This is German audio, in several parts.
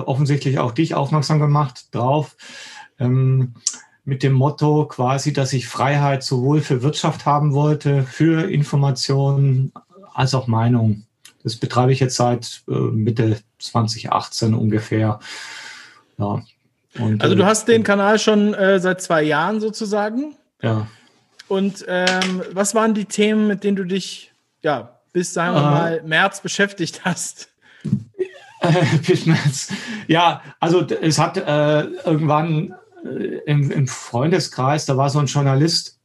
offensichtlich auch dich aufmerksam gemacht drauf. Ähm, mit dem Motto quasi, dass ich Freiheit sowohl für Wirtschaft haben wollte, für Informationen als auch Meinung. Das betreibe ich jetzt seit äh, Mitte 2018 ungefähr. Ja. Und, also du äh, hast den Kanal schon äh, seit zwei Jahren sozusagen. Ja. Und ähm, was waren die Themen, mit denen du dich ja bis sagen wir äh, mal März beschäftigt hast? März. Ja, also es hat äh, irgendwann äh, im, im, Freundeskreis, da war so ein Journalist,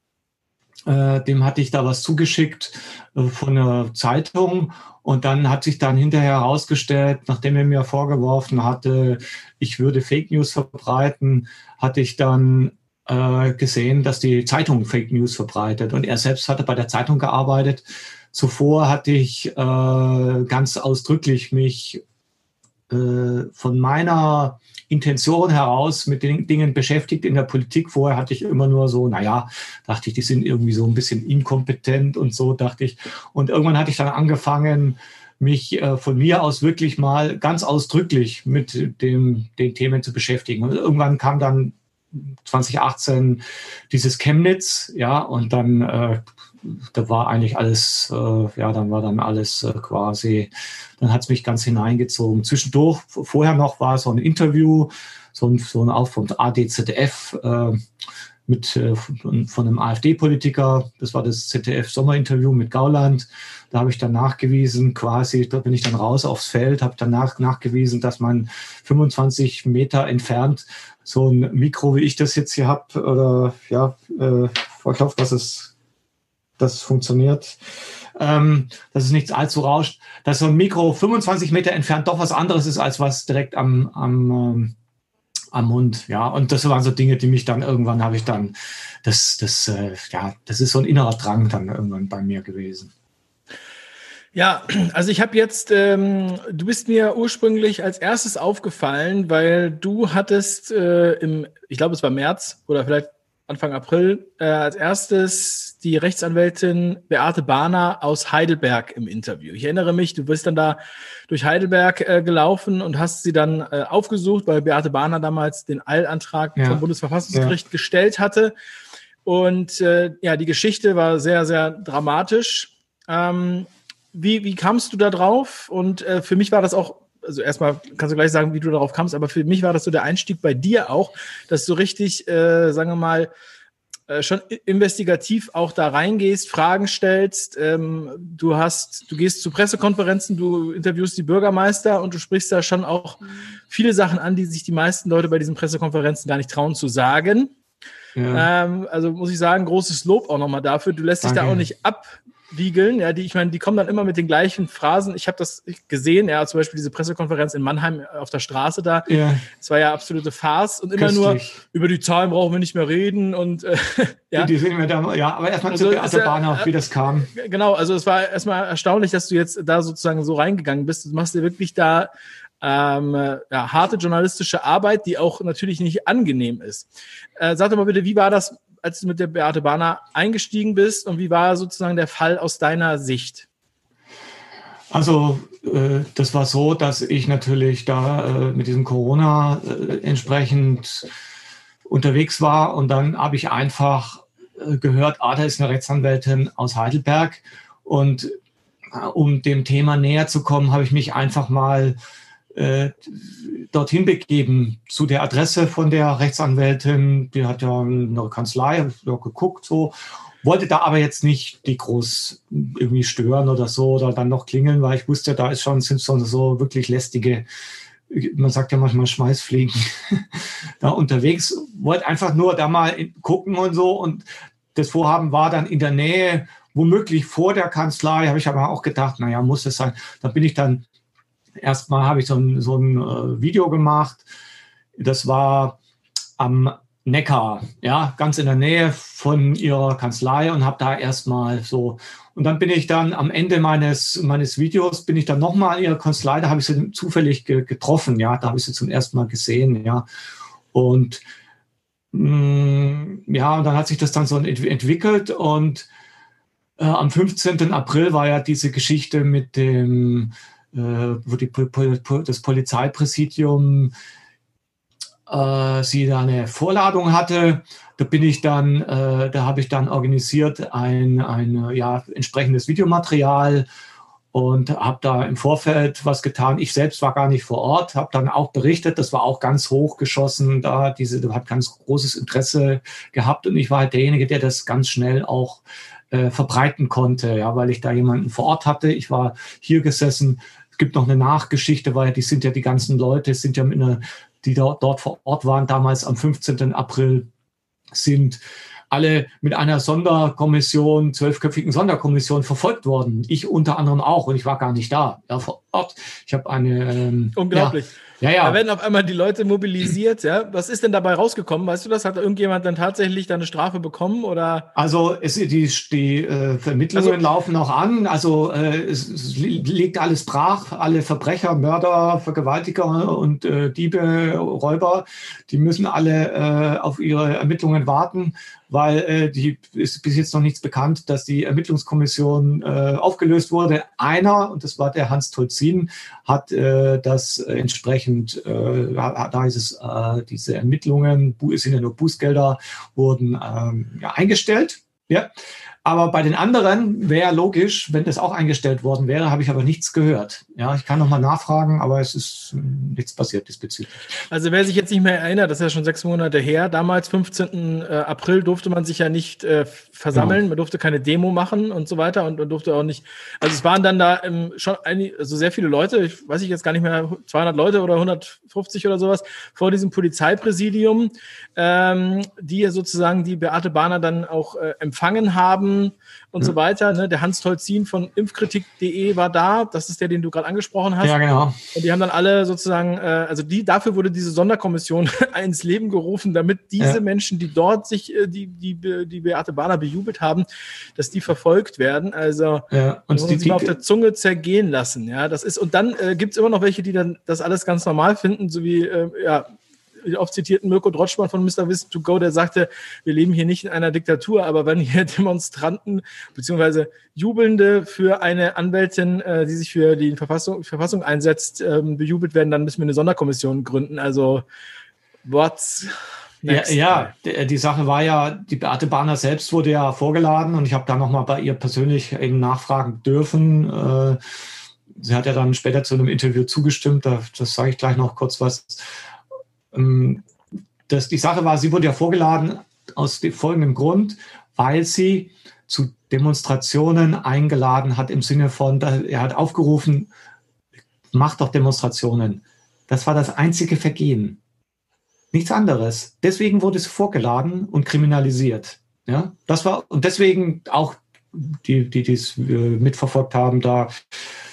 äh, dem hatte ich da was zugeschickt äh, von einer Zeitung und dann hat sich dann hinterher herausgestellt, nachdem er mir vorgeworfen hatte, ich würde Fake News verbreiten, hatte ich dann äh, gesehen, dass die Zeitung Fake News verbreitet und er selbst hatte bei der Zeitung gearbeitet. Zuvor hatte ich äh, ganz ausdrücklich mich von meiner Intention heraus mit den Dingen beschäftigt in der Politik. Vorher hatte ich immer nur so, naja, dachte ich, die sind irgendwie so ein bisschen inkompetent und so, dachte ich. Und irgendwann hatte ich dann angefangen, mich äh, von mir aus wirklich mal ganz ausdrücklich mit dem, den Themen zu beschäftigen. Und irgendwann kam dann 2018 dieses Chemnitz, ja, und dann äh, da war eigentlich alles, äh, ja, dann war dann alles äh, quasi, dann hat es mich ganz hineingezogen. Zwischendurch, vorher noch war so ein Interview, so ein, so ein auch vom ADZDF äh, mit, äh, von, von einem AfD-Politiker, das war das ZDF-Sommerinterview mit Gauland. Da habe ich dann nachgewiesen, quasi, da bin ich dann raus aufs Feld, habe danach nachgewiesen, dass man 25 Meter entfernt so ein Mikro, wie ich das jetzt hier habe, oder ja, äh, ich hoffe, dass es das funktioniert. Ähm, dass es nichts allzu rauscht, dass so ein Mikro 25 Meter entfernt doch was anderes ist, als was direkt am, am, ähm, am Mund. Ja, und das waren so Dinge, die mich dann irgendwann habe ich dann, das, das, äh, ja, das ist so ein innerer Drang dann irgendwann bei mir gewesen. Ja, also ich habe jetzt, ähm, du bist mir ursprünglich als erstes aufgefallen, weil du hattest äh, im, ich glaube es war März oder vielleicht Anfang April äh, als erstes die Rechtsanwältin Beate Bahner aus Heidelberg im Interview. Ich erinnere mich, du bist dann da durch Heidelberg äh, gelaufen und hast sie dann äh, aufgesucht, weil Beate Bahner damals den Eilantrag ja. vom Bundesverfassungsgericht ja. gestellt hatte. Und äh, ja, die Geschichte war sehr, sehr dramatisch. Ähm, wie, wie kamst du da drauf? Und äh, für mich war das auch also erstmal kannst du gleich sagen, wie du darauf kamst, aber für mich war das so der Einstieg bei dir auch, dass du richtig, äh, sagen wir mal, äh, schon investigativ auch da reingehst, Fragen stellst. Ähm, du hast, du gehst zu Pressekonferenzen, du interviewst die Bürgermeister und du sprichst da schon auch viele Sachen an, die sich die meisten Leute bei diesen Pressekonferenzen gar nicht trauen zu sagen. Ja. Ähm, also muss ich sagen, großes Lob auch nochmal dafür. Du lässt dich da auch nicht ab, wiegeln, ja, die, ich meine, die kommen dann immer mit den gleichen Phrasen. Ich habe das gesehen, ja, zum Beispiel diese Pressekonferenz in Mannheim auf der Straße da. Ja. Das war ja absolute Farce und immer Köstlich. nur über die Zahlen brauchen wir nicht mehr reden und äh, ja. Die sehen wir da, ja, aber erstmal also, zu Beate Bahnhof, wie das kam. Genau, also es war erstmal erstaunlich, dass du jetzt da sozusagen so reingegangen bist. Du machst dir wirklich da ähm, ja, harte journalistische Arbeit, die auch natürlich nicht angenehm ist. Äh, sag doch mal bitte, wie war das als du mit der Beate Bahner eingestiegen bist und wie war sozusagen der Fall aus deiner Sicht? Also äh, das war so, dass ich natürlich da äh, mit diesem Corona äh, entsprechend unterwegs war und dann habe ich einfach gehört, ah, da ist eine Rechtsanwältin aus Heidelberg und um dem Thema näher zu kommen, habe ich mich einfach mal äh, dorthin begeben zu der Adresse von der Rechtsanwältin. Die hat ja eine Kanzlei, habe geguckt so. Wollte da aber jetzt nicht die groß irgendwie stören oder so oder dann noch klingeln, weil ich wusste, da ist schon, sind schon so wirklich lästige, man sagt ja manchmal Schmeißfliegen da unterwegs. Wollte einfach nur da mal gucken und so. Und das Vorhaben war dann in der Nähe, womöglich vor der Kanzlei, habe ich aber auch gedacht, naja, muss es sein. Da bin ich dann erstmal habe ich so ein, so ein äh, Video gemacht. Das war am Neckar, ja, ganz in der Nähe von ihrer Kanzlei und habe da erstmal so. Und dann bin ich dann am Ende meines, meines Videos, bin ich dann nochmal in ihrer Kanzlei, da habe ich sie zufällig ge getroffen, ja, da habe ich sie zum ersten Mal gesehen, ja. Und mh, mm, ja, und dann hat sich das dann so ent entwickelt und äh, am 15. April war ja diese Geschichte mit dem wo die, das Polizeipräsidium äh, sie da eine Vorladung hatte. Da bin ich dann, äh, da habe ich dann organisiert ein, ein ja, entsprechendes Videomaterial und habe da im Vorfeld was getan. Ich selbst war gar nicht vor Ort, habe dann auch berichtet, das war auch ganz hochgeschossen, da diese hat ganz großes Interesse gehabt und ich war halt derjenige, der das ganz schnell auch äh, verbreiten konnte, ja, weil ich da jemanden vor Ort hatte. Ich war hier gesessen. Gibt noch eine Nachgeschichte, weil die sind ja die ganzen Leute, sind ja mit einer, die dort, dort vor Ort waren, damals am 15. April, sind alle mit einer Sonderkommission, zwölfköpfigen Sonderkommission verfolgt worden. Ich unter anderem auch und ich war gar nicht da ja, Ort. Ich habe eine ähm, unglaublich. Ja, ja, ja. Da werden auf einmal die Leute mobilisiert. Ja, was ist denn dabei rausgekommen? Weißt du das? Hat irgendjemand dann tatsächlich da eine Strafe bekommen oder? Also es, die, die äh, Vermittlungen also, laufen noch an. Also äh, es, es, liegt alles brach. Alle Verbrecher, Mörder, Vergewaltiger und äh, Diebe, Räuber, die müssen alle äh, auf ihre Ermittlungen warten weil äh, die ist bis jetzt noch nichts bekannt, dass die Ermittlungskommission äh, aufgelöst wurde. Einer, und das war der Hans Tolzin, hat äh, das entsprechend, äh, da ist es, äh, diese Ermittlungen, sind ja nur Bußgelder, wurden ähm, ja, eingestellt. Ja, aber bei den anderen wäre logisch, wenn das auch eingestellt worden wäre, habe ich aber nichts gehört. Ja, ich kann nochmal nachfragen, aber es ist hm, nichts passiert diesbezüglich. Also wer sich jetzt nicht mehr erinnert, das ist ja schon sechs Monate her. Damals, 15. Äh, April, durfte man sich ja nicht äh, versammeln, genau. man durfte keine Demo machen und so weiter und man durfte auch nicht. Also es waren dann da ähm, schon einige, also sehr viele Leute, ich weiß ich jetzt gar nicht mehr, 200 Leute oder 150 oder sowas vor diesem Polizeipräsidium, ähm, die sozusagen die Beate Bahner dann auch äh, empfangen haben und ja. so weiter. Ne? Der Hans Tolzin von impfkritik.de war da. Das ist der, den du gerade angesprochen hast. Ja, genau. Und die haben dann alle sozusagen, äh, also die, dafür wurde diese Sonderkommission ins Leben gerufen, damit diese ja. Menschen, die dort sich, äh, die, die, die Beate Bahner bejubelt haben, dass die verfolgt werden. Also ja. und die, die, auf der Zunge zergehen lassen. Ja, das ist, und dann äh, gibt es immer noch welche, die dann das alles ganz normal finden, so wie äh, ja, oft zitierten Mirko Drotschmann von Mr. Wissen to Go, der sagte, wir leben hier nicht in einer Diktatur, aber wenn hier Demonstranten beziehungsweise Jubelnde für eine Anwältin, äh, die sich für die Verfassung, Verfassung einsetzt, ähm, bejubelt werden, dann müssen wir eine Sonderkommission gründen. Also what's Next. Ja, ja, die Sache war ja, die Beate Bahner selbst wurde ja vorgeladen und ich habe da nochmal bei ihr persönlich eben nachfragen dürfen. Äh, sie hat ja dann später zu einem Interview zugestimmt, da, das sage ich gleich noch kurz was. Ähm, das, die Sache war, sie wurde ja vorgeladen aus dem folgenden Grund, weil sie zu Demonstrationen eingeladen hat im Sinne von, er hat aufgerufen, macht doch Demonstrationen. Das war das einzige Vergehen. Nichts anderes. Deswegen wurde sie vorgeladen und kriminalisiert. Ja, das war, und deswegen auch die, die dies äh, mitverfolgt haben, da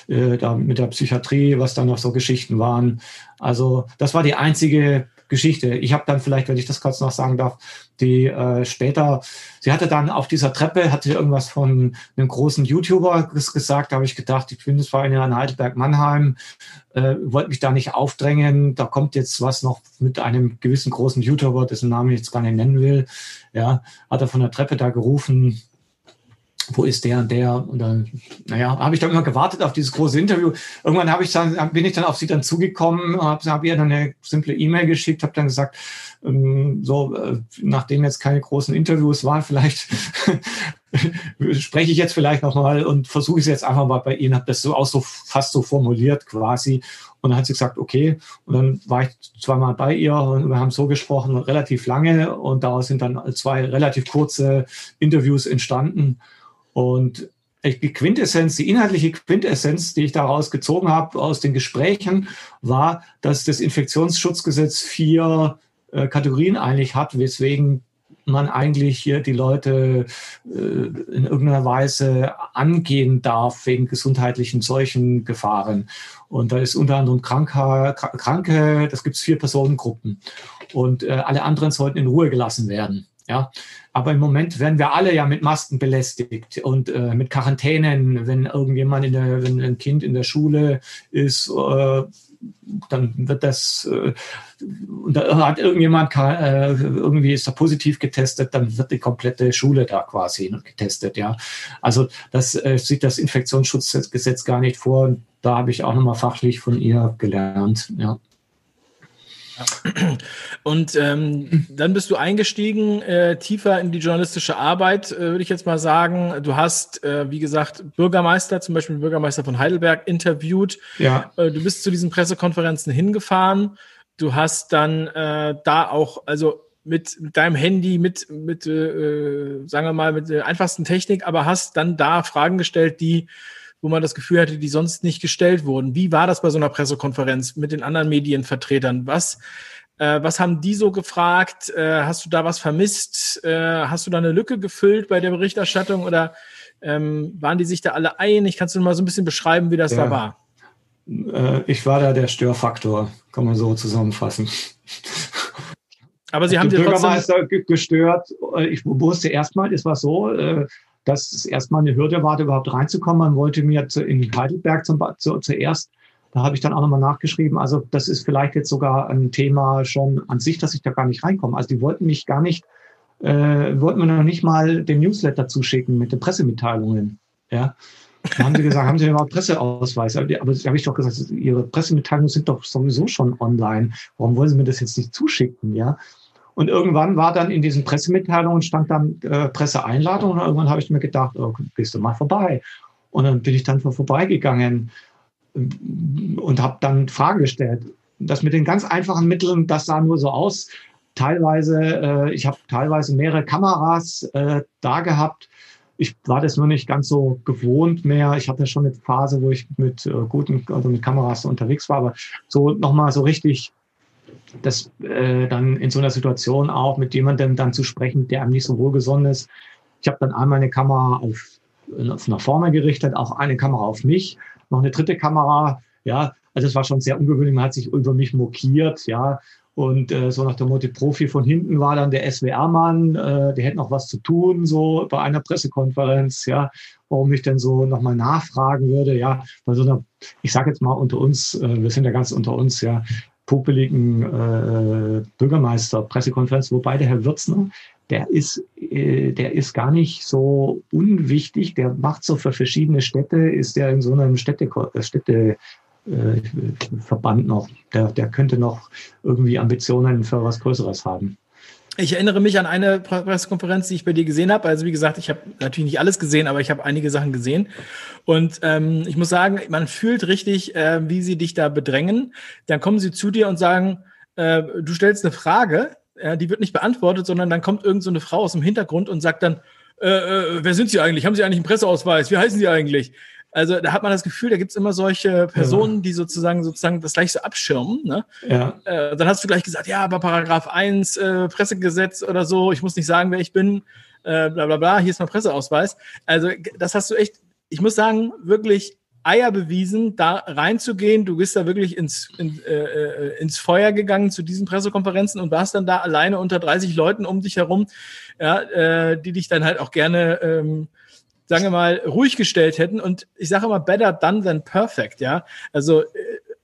äh, da mit der Psychiatrie, was da noch so Geschichten waren. Also das war die einzige Geschichte. Ich habe dann vielleicht, wenn ich das kurz noch sagen darf, die äh, später, sie hatte dann auf dieser Treppe, hatte irgendwas von einem großen YouTuber gesagt, da habe ich gedacht, ich bin jetzt vor in Heidelberg-Mannheim, äh, wollte mich da nicht aufdrängen, da kommt jetzt was noch mit einem gewissen großen YouTuber, dessen Namen ich jetzt gar nicht nennen will, ja, hat er von der Treppe da gerufen, wo ist der und der? Und dann, naja, habe ich dann immer gewartet auf dieses große Interview. Irgendwann habe ich dann, bin ich dann auf sie dann zugekommen, habe hab ihr dann eine simple E-Mail geschickt, habe dann gesagt, ähm, so, äh, nachdem jetzt keine großen Interviews waren, vielleicht spreche ich jetzt vielleicht nochmal und versuche es jetzt einfach mal bei Ihnen, habe das so auch so fast so formuliert quasi. Und dann hat sie gesagt, okay. Und dann war ich zweimal bei ihr und wir haben so gesprochen, relativ lange. Und daraus sind dann zwei relativ kurze Interviews entstanden. Und die Quintessenz, die inhaltliche Quintessenz, die ich daraus gezogen habe aus den Gesprächen, war, dass das Infektionsschutzgesetz vier äh, Kategorien eigentlich hat, weswegen man eigentlich hier die Leute äh, in irgendeiner Weise angehen darf wegen gesundheitlichen Seuchengefahren. Und da ist unter anderem Kranke, Kranke das gibt es vier Personengruppen. Und äh, alle anderen sollten in Ruhe gelassen werden. Ja, aber im Moment werden wir alle ja mit Masken belästigt und äh, mit Quarantänen, wenn irgendjemand in der, wenn ein Kind in der Schule ist, äh, dann wird das, äh, da hat irgendjemand, äh, irgendwie ist da positiv getestet, dann wird die komplette Schule da quasi getestet, ja. Also das äh, sieht das Infektionsschutzgesetz gar nicht vor. Da habe ich auch nochmal fachlich von ihr gelernt, ja. Und ähm, dann bist du eingestiegen äh, tiefer in die journalistische Arbeit, äh, würde ich jetzt mal sagen. Du hast, äh, wie gesagt, Bürgermeister, zum Beispiel Bürgermeister von Heidelberg, interviewt. Ja. Äh, du bist zu diesen Pressekonferenzen hingefahren. Du hast dann äh, da auch, also mit, mit deinem Handy, mit, mit äh, sagen wir mal, mit der einfachsten Technik, aber hast dann da Fragen gestellt, die wo man das Gefühl hatte, die sonst nicht gestellt wurden. Wie war das bei so einer Pressekonferenz mit den anderen Medienvertretern? Was, äh, was haben die so gefragt? Äh, hast du da was vermisst? Äh, hast du da eine Lücke gefüllt bei der Berichterstattung oder ähm, waren die sich da alle einig? Kannst du mal so ein bisschen beschreiben, wie das ja. da war? Äh, ich war da der Störfaktor, kann man so zusammenfassen. Aber Sie haben den Bürgermeister gestört. Äh, ich wusste erstmal, es war so, äh, dass es erstmal eine Hürde war, überhaupt reinzukommen. Man wollte mir zu, in Heidelberg zum, zu, zuerst, da habe ich dann auch nochmal nachgeschrieben, also das ist vielleicht jetzt sogar ein Thema schon an sich, dass ich da gar nicht reinkomme. Also die wollten mich gar nicht, äh, wollten mir noch nicht mal den Newsletter zuschicken mit den Pressemitteilungen. Ja. Da haben sie gesagt, haben Sie überhaupt Presseausweis? Aber da habe ich doch gesagt, Ihre Pressemitteilungen sind doch sowieso schon online. Warum wollen Sie mir das jetzt nicht zuschicken? Ja. Und irgendwann war dann in diesen Pressemitteilungen stand dann äh, Presseeinladung und irgendwann habe ich mir gedacht, oh, gehst du mal vorbei. Und dann bin ich dann vorbeigegangen und habe dann Fragen gestellt. Das mit den ganz einfachen Mitteln, das sah nur so aus. Teilweise, äh, ich habe teilweise mehrere Kameras äh, da gehabt. Ich war das nur nicht ganz so gewohnt mehr. Ich hatte schon eine Phase, wo ich mit äh, guten, also mit Kameras unterwegs war, aber so nochmal so richtig das äh, dann in so einer Situation auch mit jemandem dann zu sprechen, der einem nicht so wohlgesonnen ist. Ich habe dann einmal eine Kamera auf, auf nach vorne gerichtet, auch eine Kamera auf mich, noch eine dritte Kamera. Ja, also es war schon sehr ungewöhnlich. Man hat sich über mich mokiert, ja. Und äh, so nach dem Motto Profi von hinten war dann der SWR-Mann, äh, der hätte noch was zu tun, so bei einer Pressekonferenz, ja, warum ich denn so nochmal nachfragen würde, ja, bei so einer, ich sage jetzt mal unter uns, äh, wir sind ja ganz unter uns, ja, popeligen äh, Bürgermeister-Pressekonferenz, wobei der Herr Würzner, der ist, äh, der ist gar nicht so unwichtig, der macht so für verschiedene Städte, ist der in so einem Städte, Städte äh, Verband noch. Der, der könnte noch irgendwie Ambitionen für was Größeres haben. Ich erinnere mich an eine Pressekonferenz, die ich bei dir gesehen habe. Also wie gesagt, ich habe natürlich nicht alles gesehen, aber ich habe einige Sachen gesehen. Und ähm, ich muss sagen, man fühlt richtig, äh, wie sie dich da bedrängen. Dann kommen sie zu dir und sagen, äh, du stellst eine Frage, äh, die wird nicht beantwortet, sondern dann kommt irgend so eine Frau aus dem Hintergrund und sagt dann, äh, äh, wer sind Sie eigentlich? Haben Sie eigentlich einen Presseausweis? Wie heißen Sie eigentlich? Also da hat man das Gefühl, da gibt es immer solche Personen, ja. die sozusagen sozusagen das gleich so abschirmen. Ne? Ja. Äh, dann hast du gleich gesagt, ja, aber Paragraph 1, äh, Pressegesetz oder so, ich muss nicht sagen, wer ich bin, äh, bla bla bla, hier ist mein Presseausweis. Also das hast du echt, ich muss sagen, wirklich Eier bewiesen, da reinzugehen. Du bist da wirklich ins, in, äh, äh, ins Feuer gegangen zu diesen Pressekonferenzen und warst dann da alleine unter 30 Leuten um dich herum, ja, äh, die dich dann halt auch gerne ähm, sagen wir mal, ruhig gestellt hätten. Und ich sage immer, better done than perfect, ja. Also äh,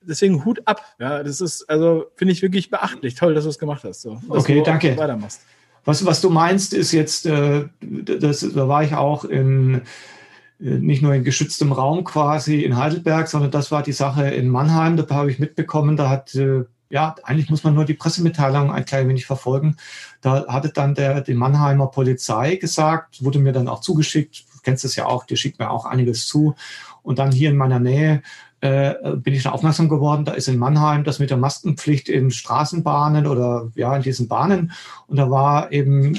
deswegen Hut ab. Ja, das ist, also finde ich wirklich beachtlich. Toll, dass du es gemacht hast. So, okay, du danke. Weitermachst. Was, was du meinst, ist jetzt, äh, das, da war ich auch in äh, nicht nur in geschütztem Raum quasi in Heidelberg, sondern das war die Sache in Mannheim. Da habe ich mitbekommen, da hat äh, ja, eigentlich muss man nur die Pressemitteilung ein klein wenig verfolgen. Da hatte dann der, die Mannheimer Polizei gesagt, wurde mir dann auch zugeschickt, kennst es ja auch, die schickt mir auch einiges zu. Und dann hier in meiner Nähe äh, bin ich da aufmerksam geworden, da ist in Mannheim das mit der Maskenpflicht in Straßenbahnen oder ja, in diesen Bahnen. Und da war eben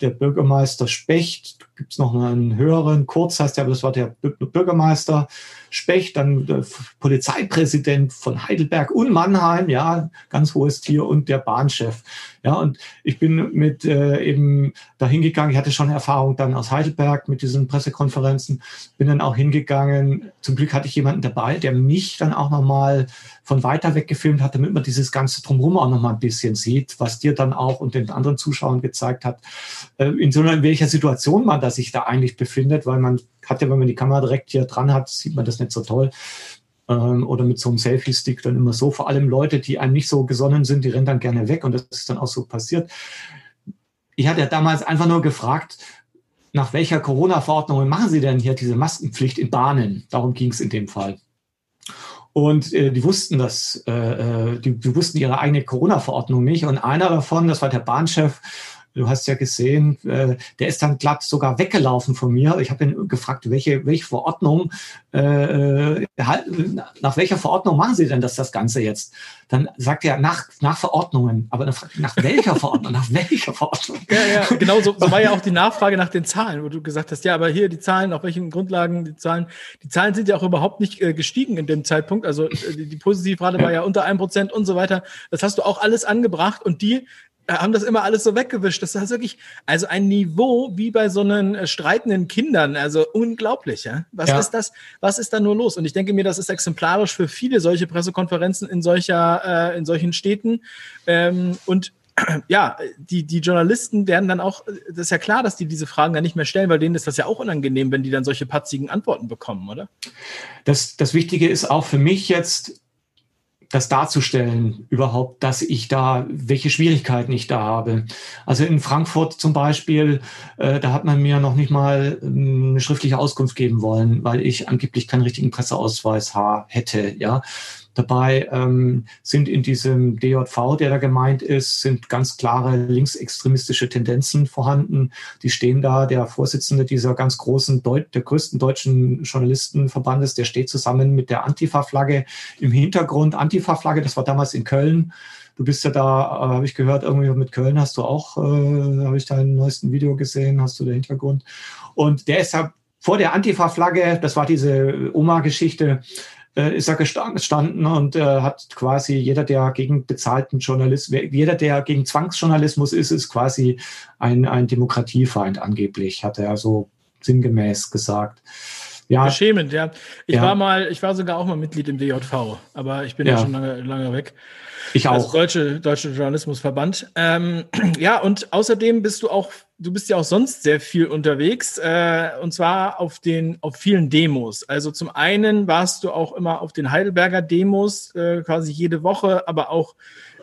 der Bürgermeister Specht, gibt es noch einen höheren, Kurz heißt aber das war der Bürgermeister Specht, dann der Polizeipräsident von Heidelberg und Mannheim, ja, ganz hohes Tier und der Bahnchef. Ja, und ich bin mit äh, eben da hingegangen. Ich hatte schon Erfahrung dann aus Heidelberg mit diesen Pressekonferenzen. Bin dann auch hingegangen. Zum Glück hatte ich jemanden dabei, der mich dann auch nochmal von weiter weg gefilmt hat, damit man dieses ganze Drumherum auch nochmal ein bisschen sieht, was dir dann auch und den anderen Zuschauern gezeigt hat, äh, in so einer, in welcher Situation man da sich da eigentlich befindet, weil man hat ja, wenn man die Kamera direkt hier dran hat, sieht man das nicht so toll. ähm, oder mit so einem Selfie-Stick dann immer so. Vor allem Leute, die einem nicht so gesonnen sind, die rennen dann gerne weg und das ist dann auch so passiert. Ich hatte ja damals einfach nur gefragt, nach welcher Corona-Verordnung machen Sie denn hier diese Maskenpflicht in Bahnen? Darum ging es in dem Fall. Und äh, die wussten das, äh, äh, die, die wussten ihre eigene Corona-Verordnung nicht. Und einer davon, das war der Bahnchef, Du hast ja gesehen, äh, der ist dann glatt sogar weggelaufen von mir. Ich habe ihn gefragt, welche, welche Verordnung, äh, nach welcher Verordnung machen Sie denn das, das Ganze jetzt? Dann sagt er nach, nach Verordnungen. Aber nach, nach welcher Verordnung? Nach welcher Verordnung? Ja, ja, genau so, so war ja auch die Nachfrage nach den Zahlen, wo du gesagt hast, ja, aber hier die Zahlen, auf welchen Grundlagen die Zahlen, die Zahlen sind ja auch überhaupt nicht äh, gestiegen in dem Zeitpunkt. Also äh, die, die Positivrate war ja unter einem Prozent und so weiter. Das hast du auch alles angebracht und die äh, haben das immer alles so weggewischt. Das ist wirklich, also ein Niveau wie bei so einen äh, streitenden Kindern. Also unglaublich, ja. Was ja. ist das? Was ist da nur los? Und ich denke mir, das ist exemplarisch für viele solche Pressekonferenzen in solcher, äh, in solchen Städten. Ähm, und ja, die, die Journalisten werden dann auch, das ist ja klar, dass die diese Fragen dann nicht mehr stellen, weil denen ist das ja auch unangenehm, wenn die dann solche patzigen Antworten bekommen, oder? Das, das Wichtige ist auch für mich jetzt, das darzustellen überhaupt, dass ich da, welche Schwierigkeiten ich da habe. Also in Frankfurt zum Beispiel, äh, da hat man mir noch nicht mal ähm, eine schriftliche Auskunft geben wollen, weil ich angeblich keinen richtigen Presseausweis hätte, ja. Dabei ähm, sind in diesem DJV, der da gemeint ist, sind ganz klare linksextremistische Tendenzen vorhanden. Die stehen da. Der Vorsitzende dieser ganz großen, Deut der größten deutschen Journalistenverbandes, der steht zusammen mit der Antifa-Flagge im Hintergrund. Antifa-Flagge, das war damals in Köln. Du bist ja da, äh, habe ich gehört, irgendwie mit Köln hast du auch, äh, habe ich deinen neuesten Video gesehen, hast du den Hintergrund. Und der ist ja vor der Antifa-Flagge, das war diese Oma-Geschichte, äh, ist er gestanden und äh, hat quasi jeder, der gegen bezahlten Journalismus, jeder, der gegen Zwangsjournalismus ist, ist quasi ein, ein Demokratiefeind angeblich, hat er so sinngemäß gesagt. Ja. Beschämend, ja. Ich ja. war mal, ich war sogar auch mal Mitglied im DJV, aber ich bin ja, schon lange, lange weg. Ich auch. Das deutsche, deutsche Journalismusverband. Ähm, ja, und außerdem bist du auch, du bist ja auch sonst sehr viel unterwegs, äh, und zwar auf den, auf vielen Demos. Also zum einen warst du auch immer auf den Heidelberger Demos, äh, quasi jede Woche, aber auch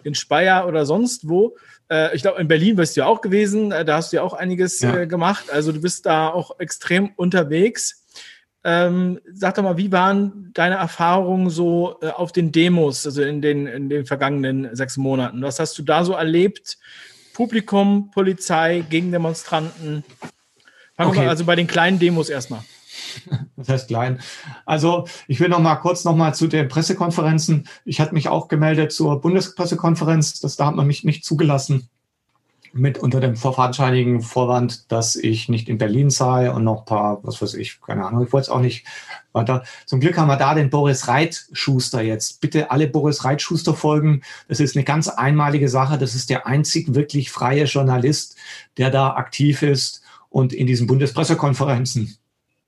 in Speyer oder sonst wo. Äh, ich glaube, in Berlin bist du ja auch gewesen, äh, da hast du ja auch einiges ja. Äh, gemacht. Also du bist da auch extrem unterwegs. Ähm, sag doch mal, wie waren deine Erfahrungen so äh, auf den Demos, also in den, in den vergangenen sechs Monaten? Was hast du da so erlebt? Publikum, Polizei, Gegendemonstranten? Fangen okay. wir mal also bei den kleinen Demos erstmal. Das heißt klein. Also ich will noch mal kurz noch mal zu den Pressekonferenzen. Ich hatte mich auch gemeldet zur Bundespressekonferenz. Das, da hat man mich nicht zugelassen mit unter dem fadenscheinigen Vorwand, dass ich nicht in Berlin sei und noch ein paar, was weiß ich, keine Ahnung, ich wollte es auch nicht weiter. Zum Glück haben wir da den Boris Reitschuster jetzt. Bitte alle Boris Reitschuster folgen. Das ist eine ganz einmalige Sache. Das ist der einzig wirklich freie Journalist, der da aktiv ist und in diesen Bundespressekonferenzen.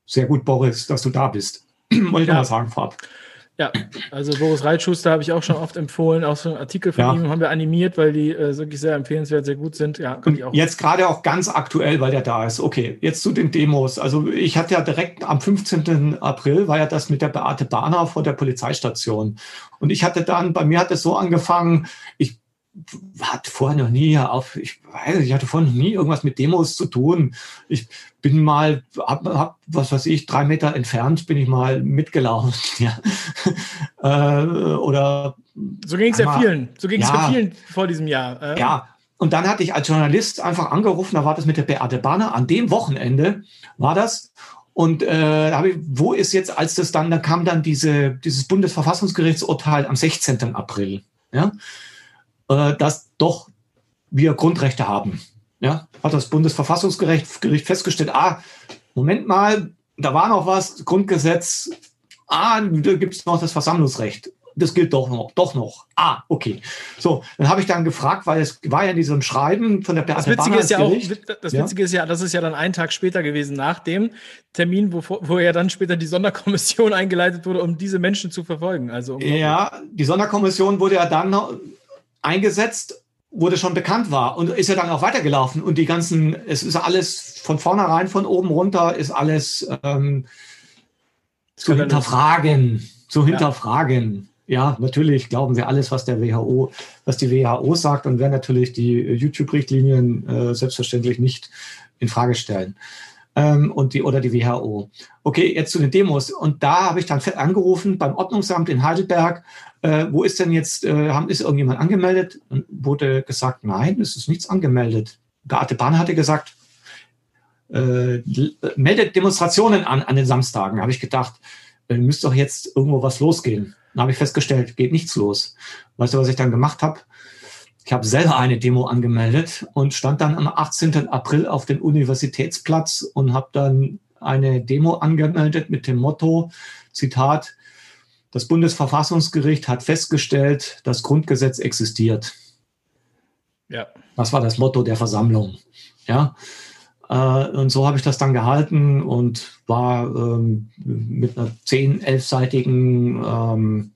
Sehr gut, Boris, dass du da bist. Wollte ich ja. mal sagen, Fahrt. Ja, also Boris Reitschuster habe ich auch schon oft empfohlen, auch so einen Artikel von ja. ihm haben wir animiert, weil die äh, wirklich sehr empfehlenswert, sehr gut sind. Ja, Und jetzt gerade auch ganz aktuell, weil der da ist. Okay, jetzt zu den Demos. Also ich hatte ja direkt am 15. April war ja das mit der Beate Bahner vor der Polizeistation. Und ich hatte dann, bei mir hat es so angefangen, ich hatte vorher noch nie auf, ich weiß, ich hatte vorher noch nie irgendwas mit Demos zu tun. Ich bin mal, hab, hab, was weiß ich, drei Meter entfernt bin ich mal mitgelaufen. Ja. äh, oder so ging es ja vielen. So ging es ja, vielen vor diesem Jahr. Äh. Ja. Und dann hatte ich als Journalist einfach angerufen, da war das mit der Beate Bahner, an dem Wochenende war das. Und äh, da habe ich, wo ist jetzt, als das dann, da kam dann diese, dieses Bundesverfassungsgerichtsurteil am 16. April. Ja äh, dass doch wir Grundrechte haben. Ja, hat das Bundesverfassungsgericht Gericht festgestellt, ah, Moment mal, da war noch was, Grundgesetz, ah, da gibt es noch das Versammlungsrecht. Das gilt doch noch, doch noch. Ah, okay. So, dann habe ich dann gefragt, weil es war ja in diesem Schreiben von der Das Witzige ist ja auch, das Witzige ja? ist ja, das ist ja dann einen Tag später gewesen, nach dem Termin, wo, wo ja dann später die Sonderkommission eingeleitet wurde, um diese Menschen zu verfolgen. Also ja, die Sonderkommission wurde ja dann eingesetzt, wo das schon bekannt war und ist ja dann auch weitergelaufen und die ganzen, es ist alles von vornherein, von oben runter, ist alles ähm, zu hinterfragen, zu hinterfragen. Ja. ja, natürlich glauben wir alles, was der WHO, was die WHO sagt und werden natürlich die YouTube-Richtlinien äh, selbstverständlich nicht in Frage stellen. Ähm, und die oder die WHO. Okay, jetzt zu den Demos. Und da habe ich dann angerufen beim Ordnungsamt in Heidelberg. Äh, wo ist denn jetzt, äh, haben, ist irgendjemand angemeldet? Und wurde gesagt, nein, es ist nichts angemeldet. Beate Bahn hatte gesagt, äh, meldet Demonstrationen an an den Samstagen. Habe ich gedacht, äh, müsste doch jetzt irgendwo was losgehen. Dann habe ich festgestellt, geht nichts los. Weißt du, was ich dann gemacht habe? Ich habe selber eine Demo angemeldet und stand dann am 18. April auf dem Universitätsplatz und habe dann eine Demo angemeldet mit dem Motto, Zitat, das Bundesverfassungsgericht hat festgestellt, das Grundgesetz existiert. Ja. Das war das Motto der Versammlung. Ja. Äh, und so habe ich das dann gehalten und war ähm, mit einer 10-, 11-seitigen ähm,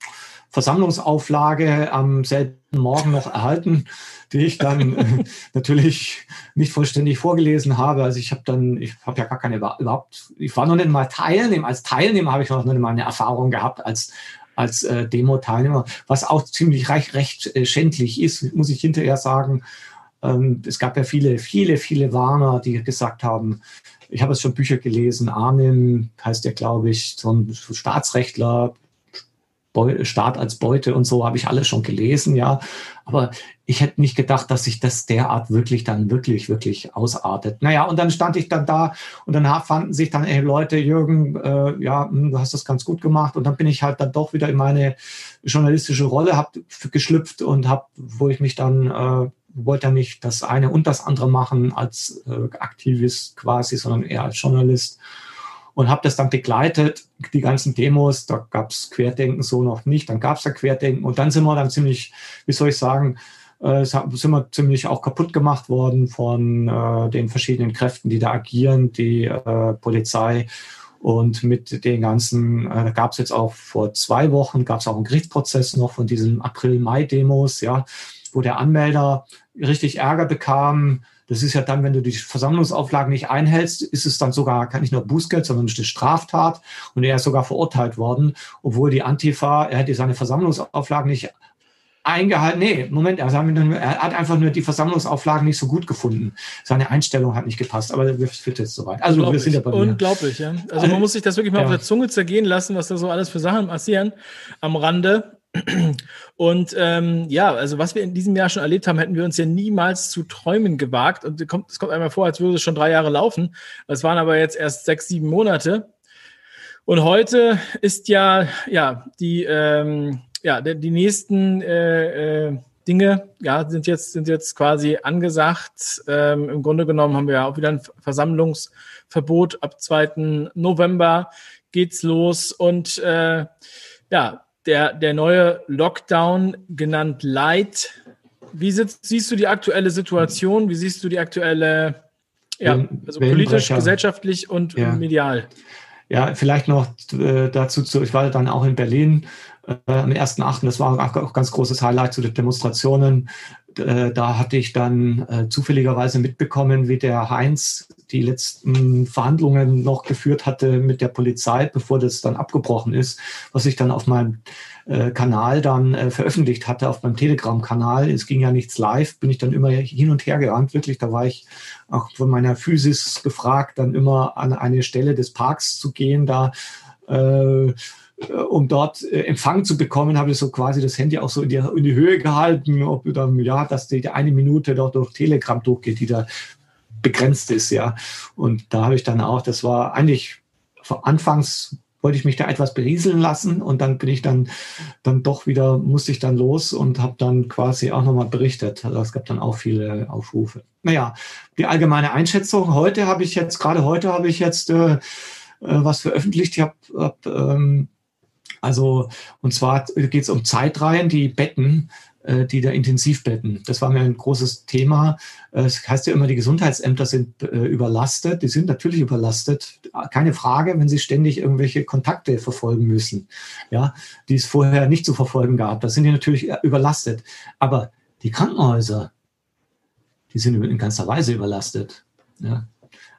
Versammlungsauflage am selben Morgen noch erhalten, die ich dann äh, natürlich nicht vollständig vorgelesen habe. Also ich habe dann, ich habe ja gar keine überhaupt, ich war noch nicht mal Teilnehmer. Als Teilnehmer habe ich noch nicht mal eine Erfahrung gehabt als als äh, Demo-Teilnehmer, was auch ziemlich recht, recht äh, schändlich ist, muss ich hinterher sagen. Ähm, es gab ja viele, viele, viele Warner, die gesagt haben, ich habe es schon Bücher gelesen, Armin heißt der, glaube ich, so ein Staatsrechtler, Staat als Beute und so habe ich alles schon gelesen, ja. Aber ich hätte nicht gedacht, dass sich das derart wirklich dann wirklich, wirklich ausartet. Naja, und dann stand ich dann da und dann fanden sich dann, ey Leute, Jürgen, äh, ja, hm, du hast das ganz gut gemacht. Und dann bin ich halt dann doch wieder in meine journalistische Rolle hab, geschlüpft und habe, wo ich mich dann äh, wollte ja nicht das eine und das andere machen als äh, Aktivist quasi, sondern eher als Journalist. Und habe das dann begleitet, die ganzen Demos, da gab es Querdenken so noch nicht, dann gab es da Querdenken und dann sind wir dann ziemlich, wie soll ich sagen, äh, sind wir ziemlich auch kaputt gemacht worden von äh, den verschiedenen Kräften, die da agieren, die äh, Polizei. Und mit den ganzen, äh, da gab es jetzt auch vor zwei Wochen, gab es auch einen Gerichtsprozess noch von diesen April-Mai-Demos, ja, wo der Anmelder richtig Ärger bekam. Das ist ja dann, wenn du die Versammlungsauflagen nicht einhältst, ist es dann sogar nicht nur Bußgeld, sondern eine Straftat. Und er ist sogar verurteilt worden, obwohl die Antifa, er hätte seine Versammlungsauflagen nicht eingehalten. Nee, Moment, er hat einfach nur die Versammlungsauflagen nicht so gut gefunden. Seine Einstellung hat nicht gepasst, aber wir sind jetzt soweit. Also wir sind ja bei mir. Unglaublich, ja. Also man muss sich das wirklich mal ja. auf der Zunge zergehen lassen, was da so alles für Sachen passieren am Rande. Und ähm, ja, also was wir in diesem Jahr schon erlebt haben, hätten wir uns ja niemals zu träumen gewagt. Und es kommt, es kommt einmal vor, als würde es schon drei Jahre laufen. Es waren aber jetzt erst sechs, sieben Monate. Und heute ist ja, ja, die, ähm, ja, die, nächsten äh, äh, Dinge, ja, sind jetzt, sind jetzt quasi angesagt. Ähm, Im Grunde genommen haben wir ja auch wieder ein Versammlungsverbot. Ab 2. November geht's los. Und äh, ja, der, der neue Lockdown, genannt Light. Wie sitzt, siehst du die aktuelle Situation? Wie siehst du die aktuelle, ja, also politisch, gesellschaftlich und ja. medial? Ja, vielleicht noch äh, dazu, zu, ich war dann auch in Berlin äh, am 1.8., das war auch ein ganz großes Highlight zu den Demonstrationen. Äh, da hatte ich dann äh, zufälligerweise mitbekommen, wie der Heinz die letzten Verhandlungen noch geführt hatte mit der Polizei, bevor das dann abgebrochen ist, was ich dann auf meinem äh, Kanal dann äh, veröffentlicht hatte, auf meinem Telegram-Kanal. Es ging ja nichts live, bin ich dann immer hin und her gerannt. Wirklich, da war ich auch von meiner Physis gefragt, dann immer an eine Stelle des Parks zu gehen, da äh, um dort äh, Empfang zu bekommen, habe ich so quasi das Handy auch so in die, in die Höhe gehalten, ob dann, ja, dass die eine Minute dort durch Telegram durchgeht, die da begrenzt ist, ja. Und da habe ich dann auch, das war eigentlich anfangs wollte ich mich da etwas berieseln lassen und dann bin ich dann, dann doch wieder, musste ich dann los und habe dann quasi auch nochmal berichtet. Also es gab dann auch viele Aufrufe. Naja, die allgemeine Einschätzung. Heute habe ich jetzt, gerade heute habe ich jetzt äh, äh was veröffentlicht. Ich habe hab, ähm, also, und zwar geht es um Zeitreihen, die Betten äh, die der Intensivbetten. Das war mir ein großes Thema. Äh, es heißt ja immer, die Gesundheitsämter sind äh, überlastet. Die sind natürlich überlastet. Keine Frage, wenn sie ständig irgendwelche Kontakte verfolgen müssen, ja, die es vorher nicht zu verfolgen gab. Da sind die natürlich überlastet. Aber die Krankenhäuser, die sind in ganzer Weise überlastet. Ja.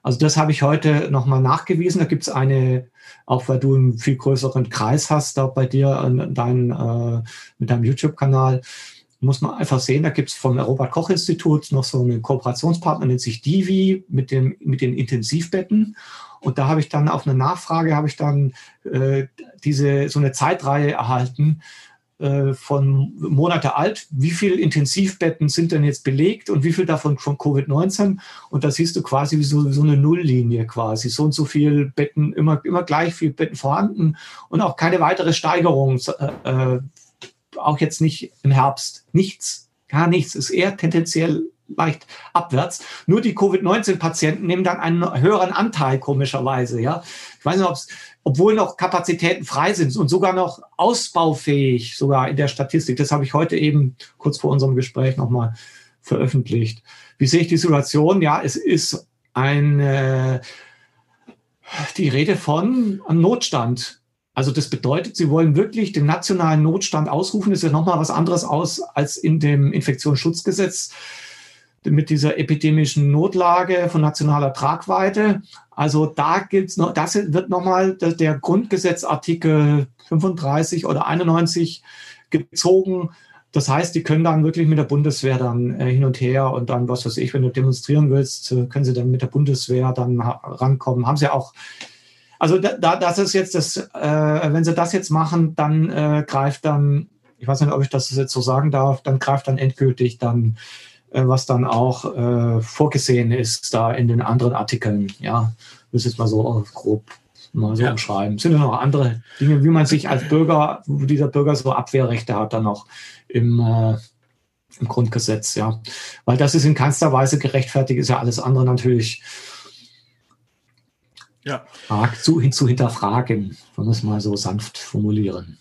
Also das habe ich heute nochmal nachgewiesen. Da gibt es eine, auch weil du einen viel größeren Kreis hast da bei dir an dein, äh, mit deinem YouTube-Kanal, muss man einfach sehen, da gibt es vom Robert-Koch-Institut noch so einen Kooperationspartner, nennt sich Divi, mit, dem, mit den Intensivbetten. Und da habe ich dann auf eine Nachfrage, habe ich dann äh, diese, so eine Zeitreihe erhalten, äh, von Monate alt, wie viele Intensivbetten sind denn jetzt belegt und wie viel davon von Covid-19? Und da siehst du quasi wie so, so eine Nulllinie quasi. So und so viele Betten, immer, immer gleich viele Betten vorhanden und auch keine weitere Steigerung, äh, äh, auch jetzt nicht im Herbst. Nichts, gar nichts. Ist eher tendenziell leicht abwärts. Nur die Covid-19-Patienten nehmen dann einen höheren Anteil, komischerweise. Ja, ich weiß nicht, ob es obwohl noch Kapazitäten frei sind und sogar noch ausbaufähig, sogar in der Statistik. Das habe ich heute eben kurz vor unserem Gespräch nochmal veröffentlicht. Wie sehe ich die Situation? Ja, es ist eine, die Rede von einem Notstand. Also das bedeutet, sie wollen wirklich den nationalen Notstand ausrufen. Das ist ja nochmal was anderes aus als in dem Infektionsschutzgesetz mit dieser epidemischen Notlage von nationaler Tragweite. Also da gibt's noch, das wird nochmal der Grundgesetzartikel 35 oder 91 gezogen. Das heißt, die können dann wirklich mit der Bundeswehr dann äh, hin und her und dann, was weiß ich, wenn du demonstrieren willst, äh, können sie dann mit der Bundeswehr dann rankommen. Haben sie auch. Also da, das ist jetzt das, äh, wenn sie das jetzt machen, dann äh, greift dann, ich weiß nicht, ob ich das jetzt so sagen darf, dann greift dann endgültig dann was dann auch äh, vorgesehen ist da in den anderen Artikeln. Ja, muss jetzt mal so grob mal so ja. umschreiben. Sind ja noch andere Dinge, wie man sich als Bürger, wo dieser Bürger so Abwehrrechte hat, dann noch im, äh, im Grundgesetz, ja. Weil das ist in keinster Weise gerechtfertigt, ist ja alles andere natürlich ja. zu, hin, zu hinterfragen, wenn wir es mal so sanft formulieren.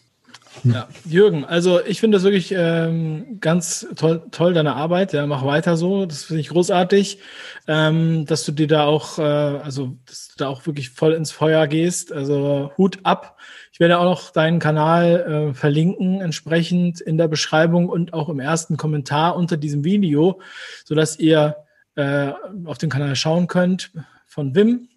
Ja, Jürgen, also ich finde das wirklich ähm, ganz toll, toll, deine Arbeit. Ja, mach weiter so. Das finde ich großartig, ähm, dass du dir da auch, äh, also dass du da auch wirklich voll ins Feuer gehst. Also Hut ab. Ich werde auch noch deinen Kanal äh, verlinken, entsprechend in der Beschreibung und auch im ersten Kommentar unter diesem Video, so dass ihr äh, auf den Kanal schauen könnt von Wim.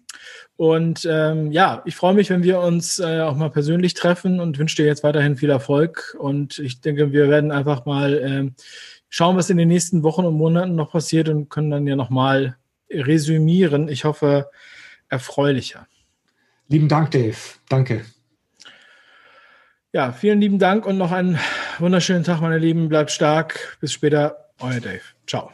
Und ähm, ja, ich freue mich, wenn wir uns äh, auch mal persönlich treffen und wünsche dir jetzt weiterhin viel Erfolg. Und ich denke, wir werden einfach mal äh, schauen, was in den nächsten Wochen und Monaten noch passiert und können dann ja nochmal resümieren. Ich hoffe, erfreulicher. Lieben Dank, Dave. Danke. Ja, vielen lieben Dank und noch einen wunderschönen Tag, meine Lieben. Bleibt stark. Bis später. Euer Dave. Ciao.